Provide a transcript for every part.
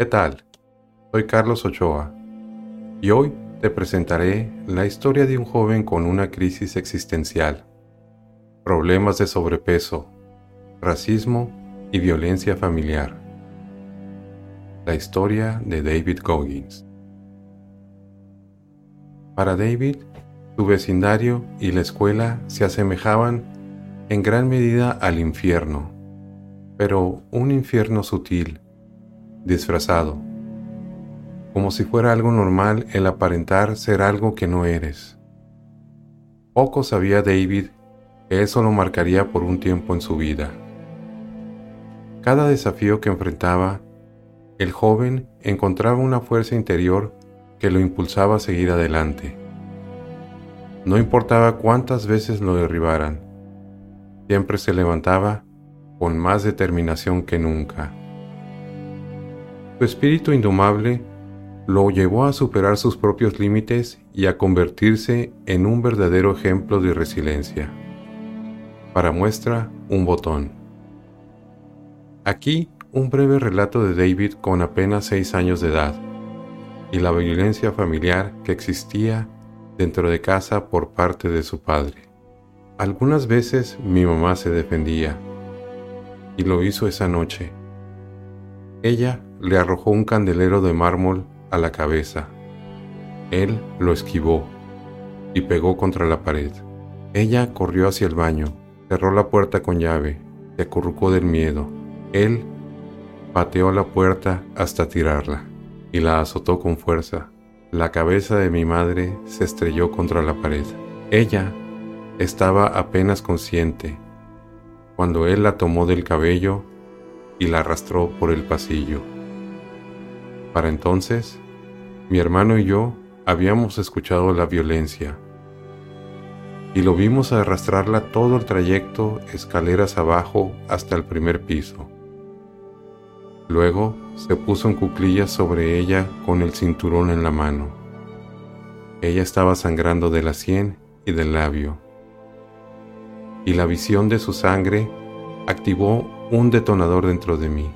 ¿Qué tal? Soy Carlos Ochoa y hoy te presentaré la historia de un joven con una crisis existencial, problemas de sobrepeso, racismo y violencia familiar. La historia de David Goggins. Para David, su vecindario y la escuela se asemejaban en gran medida al infierno, pero un infierno sutil, disfrazado, como si fuera algo normal el aparentar ser algo que no eres. Poco sabía David que eso lo marcaría por un tiempo en su vida. Cada desafío que enfrentaba, el joven encontraba una fuerza interior que lo impulsaba a seguir adelante. No importaba cuántas veces lo derribaran, siempre se levantaba con más determinación que nunca. Su espíritu indomable lo llevó a superar sus propios límites y a convertirse en un verdadero ejemplo de resiliencia. Para muestra, un botón. Aquí un breve relato de David con apenas seis años de edad y la violencia familiar que existía dentro de casa por parte de su padre. Algunas veces mi mamá se defendía y lo hizo esa noche. Ella le arrojó un candelero de mármol a la cabeza. Él lo esquivó y pegó contra la pared. Ella corrió hacia el baño, cerró la puerta con llave, se acurrucó del miedo él pateó la puerta hasta tirarla y la azotó con fuerza. La cabeza de mi madre se estrelló contra la pared. Ella estaba apenas consciente cuando él la tomó del cabello y la arrastró por el pasillo. Para entonces, mi hermano y yo habíamos escuchado la violencia y lo vimos arrastrarla todo el trayecto escaleras abajo hasta el primer piso. Luego se puso en cuclillas sobre ella con el cinturón en la mano. Ella estaba sangrando de la sien y del labio. Y la visión de su sangre activó un detonador dentro de mí.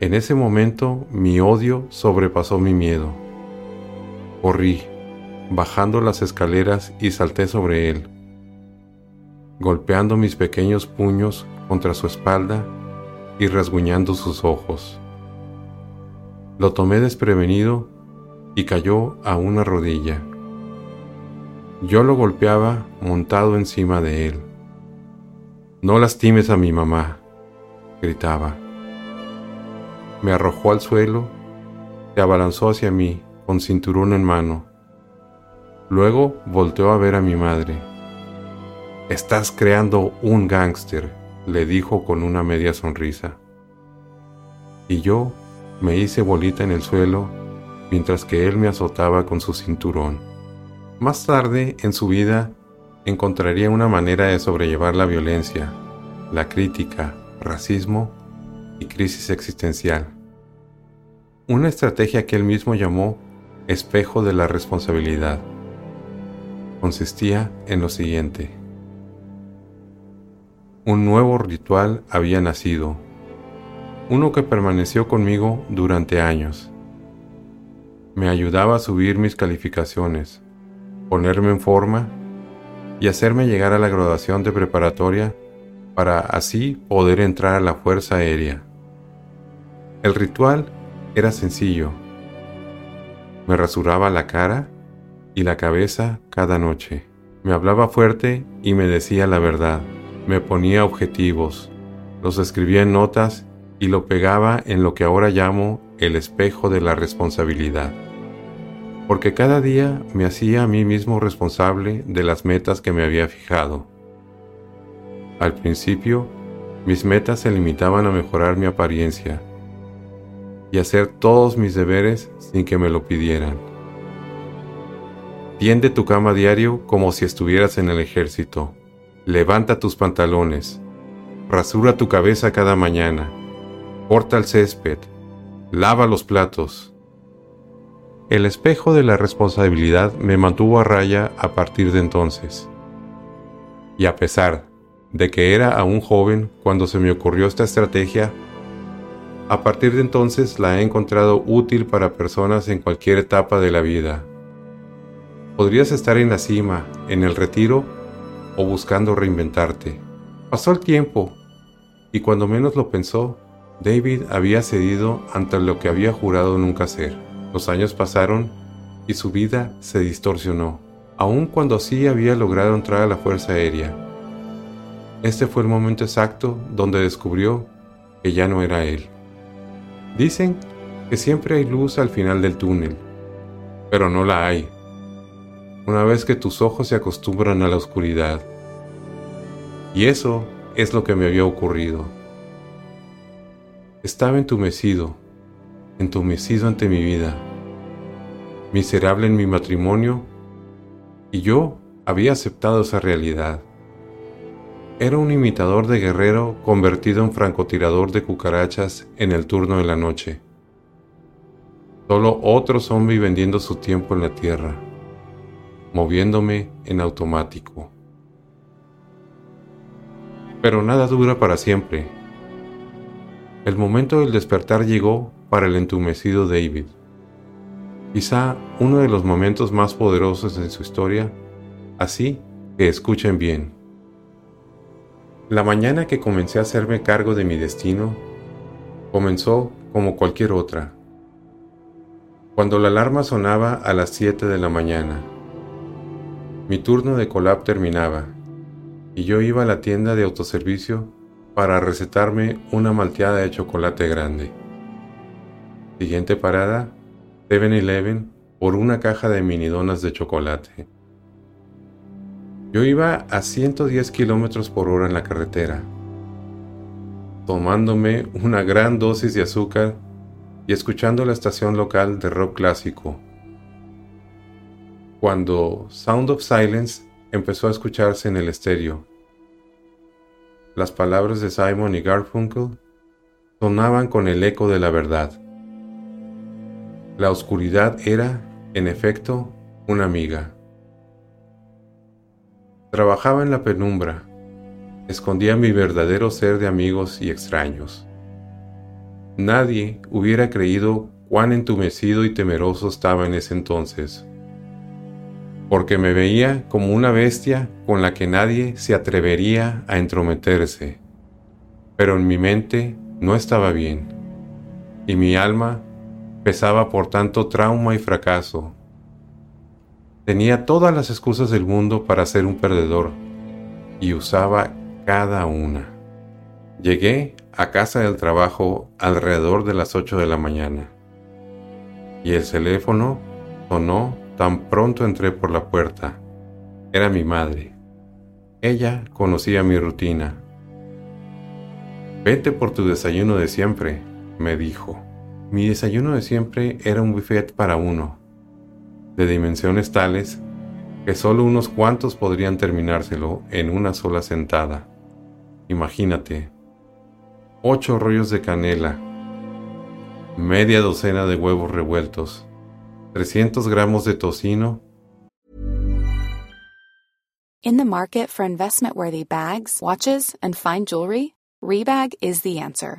En ese momento mi odio sobrepasó mi miedo. Corrí, bajando las escaleras y salté sobre él, golpeando mis pequeños puños contra su espalda y rasguñando sus ojos. Lo tomé desprevenido y cayó a una rodilla. Yo lo golpeaba montado encima de él. No lastimes a mi mamá, gritaba. Me arrojó al suelo, se abalanzó hacia mí con cinturón en mano. Luego volteó a ver a mi madre. Estás creando un gángster, le dijo con una media sonrisa. Y yo me hice bolita en el suelo mientras que él me azotaba con su cinturón. Más tarde en su vida encontraría una manera de sobrellevar la violencia, la crítica, racismo y crisis existencial. Una estrategia que él mismo llamó espejo de la responsabilidad. Consistía en lo siguiente. Un nuevo ritual había nacido, uno que permaneció conmigo durante años. Me ayudaba a subir mis calificaciones, ponerme en forma y hacerme llegar a la graduación de preparatoria para así poder entrar a la Fuerza Aérea. El ritual era sencillo. Me rasuraba la cara y la cabeza cada noche. Me hablaba fuerte y me decía la verdad me ponía objetivos, los escribía en notas y lo pegaba en lo que ahora llamo el espejo de la responsabilidad. Porque cada día me hacía a mí mismo responsable de las metas que me había fijado. Al principio Mis metas se limitaban a mejorar mi apariencia y hacer todos mis deberes sin que me lo pidieran. Tiende tu cama diario como si estuvieras en el ejército. Levanta tus pantalones. Rasura tu cabeza cada mañana. Corta el césped. Lava los platos. El espejo de la responsabilidad me mantuvo a raya a partir de entonces. Y a pesar de que era aún joven cuando se me ocurrió esta estrategia, a partir de entonces la he encontrado útil para personas en cualquier etapa de la vida. Podrías estar en la cima, en el retiro o buscando reinventarte. Pasó el tiempo y cuando menos lo pensó, David había cedido ante lo que había jurado nunca hacer. Los años pasaron y su vida se distorsionó, aun cuando sí había logrado entrar a la Fuerza Aérea. Este fue el momento exacto donde descubrió que ya no era él. Dicen que siempre hay luz al final del túnel, pero no la hay. Una vez que tus ojos se acostumbran a la oscuridad. Y eso es lo que me había ocurrido. Estaba entumecido, entumecido ante mi vida, miserable en mi matrimonio, y yo había aceptado esa realidad. Era un imitador de guerrero convertido en francotirador de cucarachas en el turno de la noche. Solo otro zombie vendiendo su tiempo en la tierra, moviéndome en automático. Pero nada dura para siempre. El momento del despertar llegó para el entumecido David. Quizá uno de los momentos más poderosos en su historia, así que escuchen bien. La mañana que comencé a hacerme cargo de mi destino, comenzó como cualquier otra. Cuando la alarma sonaba a las 7 de la mañana, mi turno de colap terminaba y yo iba a la tienda de autoservicio para recetarme una malteada de chocolate grande. Siguiente parada, 7-Eleven por una caja de mini donas de chocolate. Yo iba a 110 kilómetros por hora en la carretera, tomándome una gran dosis de azúcar y escuchando la estación local de rock clásico. Cuando Sound of Silence empezó a escucharse en el estéreo, las palabras de Simon y Garfunkel sonaban con el eco de la verdad. La oscuridad era, en efecto, una amiga. Trabajaba en la penumbra, escondía mi verdadero ser de amigos y extraños. Nadie hubiera creído cuán entumecido y temeroso estaba en ese entonces, porque me veía como una bestia con la que nadie se atrevería a entrometerse. Pero en mi mente no estaba bien, y mi alma pesaba por tanto trauma y fracaso Tenía todas las excusas del mundo para ser un perdedor y usaba cada una. Llegué a casa del trabajo alrededor de las 8 de la mañana y el teléfono sonó tan pronto entré por la puerta. Era mi madre. Ella conocía mi rutina. Vete por tu desayuno de siempre, me dijo. Mi desayuno de siempre era un buffet para uno, de dimensiones tales que solo unos cuantos podrían terminárselo en una sola sentada. Imagínate, ocho rollos de canela, media docena de huevos revueltos, 300 gramos de tocino. In the market for investment-worthy bags, watches, and fine jewelry, Rebag is the answer.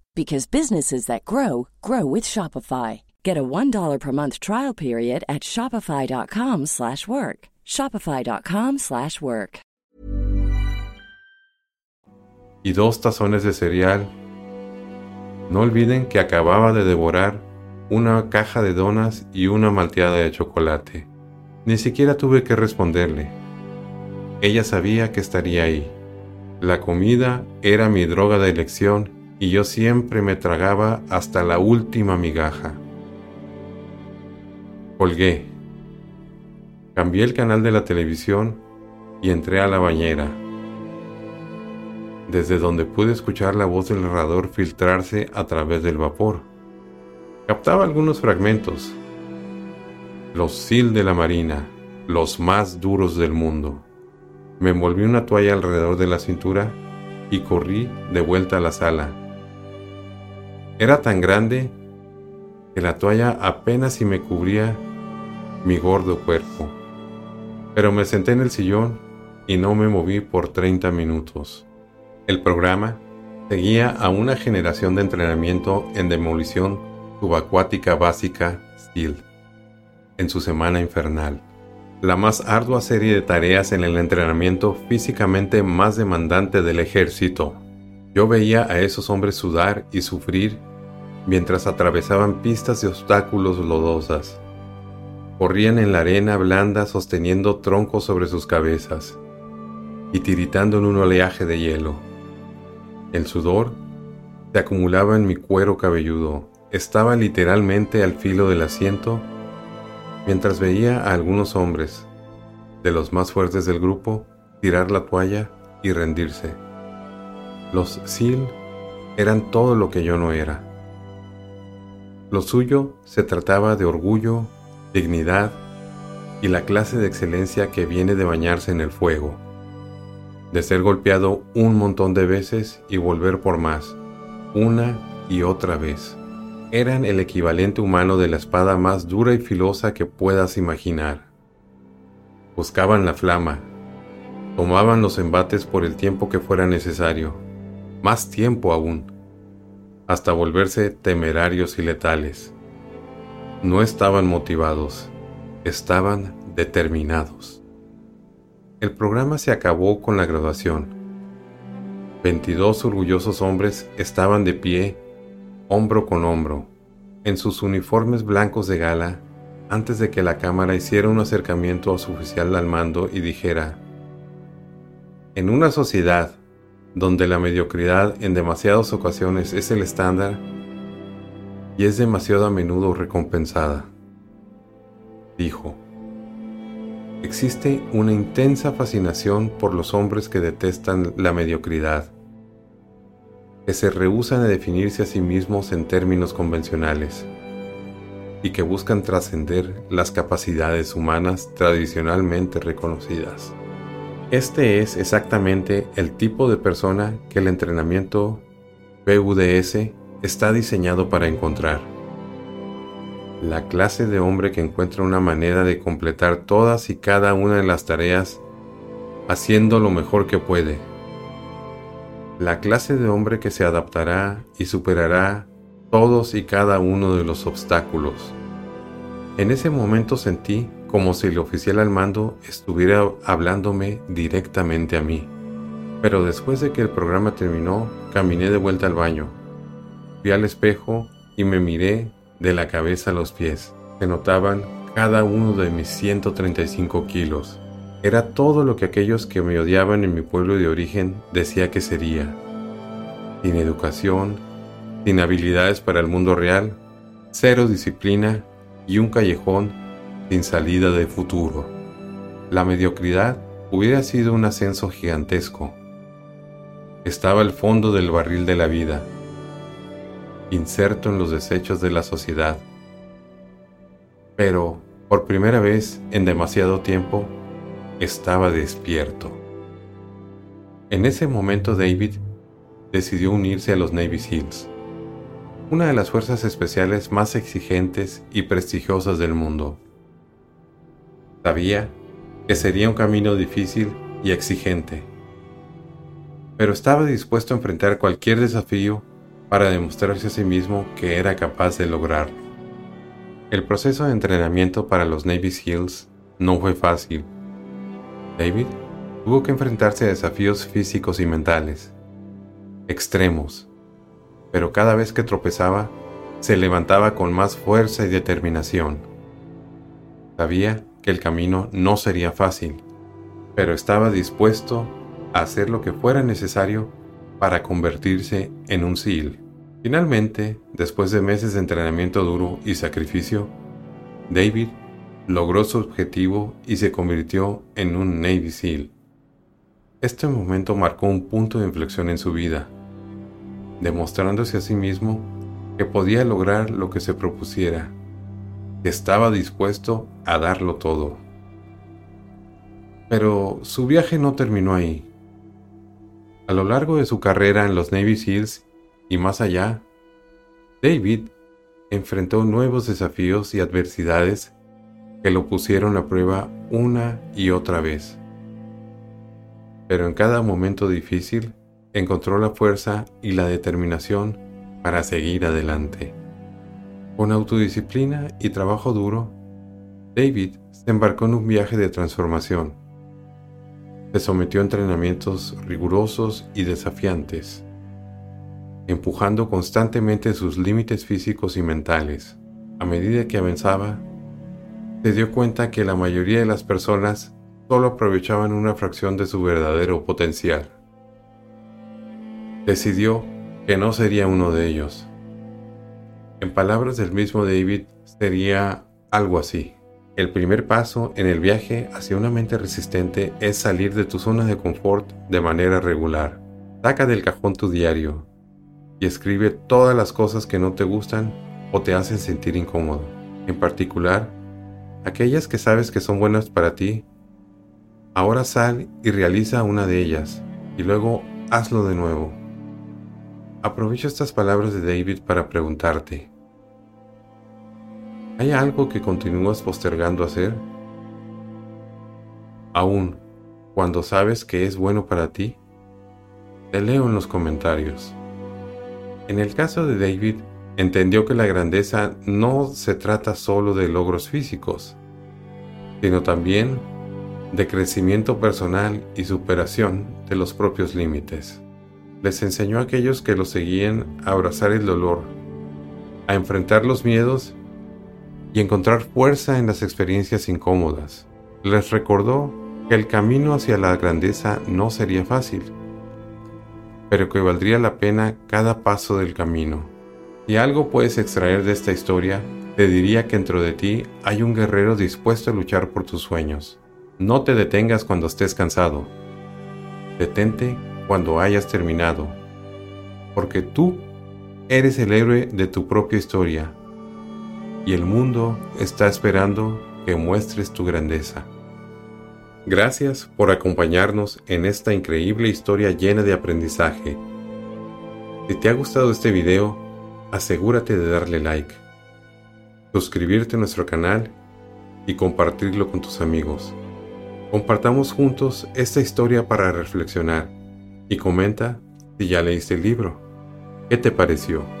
because businesses that grow grow with Shopify. Get a $1 per month trial period at shopify.com/work. shopify.com/work. Y dos tazones de cereal. No olviden que acababa de devorar una caja de donas y una malteada de chocolate. Ni siquiera tuve que responderle. Ella sabía que estaría ahí. La comida era mi droga de elección y yo siempre me tragaba hasta la última migaja. Colgué. Cambié el canal de la televisión y entré a la bañera, desde donde pude escuchar la voz del narrador filtrarse a través del vapor. Captaba algunos fragmentos. Los SIL de la Marina, los más duros del mundo. Me envolví una toalla alrededor de la cintura y corrí de vuelta a la sala. Era tan grande que la toalla apenas si me cubría mi gordo cuerpo. Pero me senté en el sillón y no me moví por 30 minutos. El programa seguía a una generación de entrenamiento en demolición subacuática básica SEAL en su semana infernal, la más ardua serie de tareas en el entrenamiento físicamente más demandante del ejército. Yo veía a esos hombres sudar y sufrir mientras atravesaban pistas de obstáculos lodosas. Corrían en la arena blanda sosteniendo troncos sobre sus cabezas y tiritando en un oleaje de hielo. El sudor se acumulaba en mi cuero cabelludo. Estaba literalmente al filo del asiento mientras veía a algunos hombres, de los más fuertes del grupo, tirar la toalla y rendirse. Los SEAL eran todo lo que yo no era. Lo suyo se trataba de orgullo, dignidad y la clase de excelencia que viene de bañarse en el fuego, de ser golpeado un montón de veces y volver por más, una y otra vez. Eran el equivalente humano de la espada más dura y filosa que puedas imaginar. Buscaban la flama, tomaban los embates por el tiempo que fuera necesario, más tiempo aún, hasta volverse temerarios y letales. No estaban motivados, estaban determinados. El programa se acabó con la graduación. 22 orgullosos hombres estaban de pie, hombro con hombro, en sus uniformes blancos de gala, antes de que la cámara hiciera un acercamiento a su oficial al mando y dijera, en una sociedad donde la mediocridad en demasiadas ocasiones es el estándar y es demasiado a menudo recompensada, dijo, existe una intensa fascinación por los hombres que detestan la mediocridad, que se rehúsan a definirse a sí mismos en términos convencionales y que buscan trascender las capacidades humanas tradicionalmente reconocidas. Este es exactamente el tipo de persona que el entrenamiento PUDS está diseñado para encontrar. La clase de hombre que encuentra una manera de completar todas y cada una de las tareas haciendo lo mejor que puede. La clase de hombre que se adaptará y superará todos y cada uno de los obstáculos. En ese momento sentí como si el oficial al mando estuviera hablándome directamente a mí. Pero después de que el programa terminó, caminé de vuelta al baño. Fui al espejo y me miré de la cabeza a los pies. Se notaban cada uno de mis 135 kilos. Era todo lo que aquellos que me odiaban en mi pueblo de origen decía que sería. Sin educación, sin habilidades para el mundo real, cero disciplina y un callejón sin salida de futuro. La mediocridad hubiera sido un ascenso gigantesco. Estaba al fondo del barril de la vida. inserto en los desechos de la sociedad. Pero, por primera vez en demasiado tiempo, estaba despierto. En ese momento David decidió unirse a los Navy SEALs, una de las fuerzas especiales más exigentes y prestigiosas del mundo. Sabía que sería un camino difícil y exigente, pero estaba dispuesto a enfrentar cualquier desafío para demostrarse a sí mismo que era capaz de lograrlo. El proceso de entrenamiento para los Navy SEALs no fue fácil. David tuvo que enfrentarse a desafíos físicos y mentales, extremos, pero cada vez que tropezaba, se levantaba con más fuerza y determinación. Sabía que el camino no sería fácil, pero estaba dispuesto a hacer lo que fuera necesario para convertirse en un SEAL. Finalmente, después de meses de entrenamiento duro y sacrificio, David logró su objetivo y se convirtió en un Navy SEAL. Este momento marcó un punto de inflexión en su vida, demostrándose a sí mismo que podía lograr lo que se propusiera, estaba dispuesto a darlo todo. Pero su viaje no terminó ahí. A lo largo de su carrera en los Navy SEALs y más allá, David enfrentó nuevos desafíos y adversidades que lo pusieron a prueba una y otra vez. Pero en cada momento difícil encontró la fuerza y la determinación para seguir adelante. Con autodisciplina y trabajo duro, David se embarcó en un viaje de transformación. Se sometió a entrenamientos rigurosos y desafiantes, empujando constantemente sus límites físicos y mentales. A medida que avanzaba, se dio cuenta que la mayoría de las personas solo aprovechaban una fracción de su verdadero potencial. Decidió que no sería uno de ellos. En palabras del mismo David, sería algo así. El primer paso en el viaje hacia una mente resistente es salir de tu zona de confort de manera regular. Saca del cajón tu diario y escribe todas las cosas que no te gustan o te hacen sentir incómodo. En particular, aquellas que sabes que son buenas para ti Ahora sal y realiza una de ellas, y luego hazlo de nuevo. Aprovecho estas palabras de David para preguntarte, ¿hay algo que continúas postergando hacer? Aún cuando sabes que es bueno para ti? Te leo en los comentarios. En el caso de David, entendió que la grandeza no se trata solo de logros físicos, sino también de crecimiento personal y superación de los propios límites. Les enseñó a aquellos que lo seguían a abrazar el dolor, a enfrentar los miedos y encontrar fuerza en las experiencias incómodas. Les recordó que el camino hacia la grandeza no sería fácil, pero que valdría la pena cada paso del camino. Si algo puedes extraer de esta historia, te diría que dentro de ti hay un guerrero dispuesto a luchar por tus sueños. No te detengas cuando estés cansado. Detente cuando hayas terminado, porque tú eres el héroe de tu propia historia y el mundo está esperando que muestres tu grandeza. Gracias por acompañarnos en esta increíble historia llena de aprendizaje. Si te ha gustado este video, asegúrate de darle like, suscribirte a nuestro canal y compartirlo con tus amigos. Compartamos juntos esta historia para reflexionar y comenta si ya leíste el libro. ¿Qué te pareció?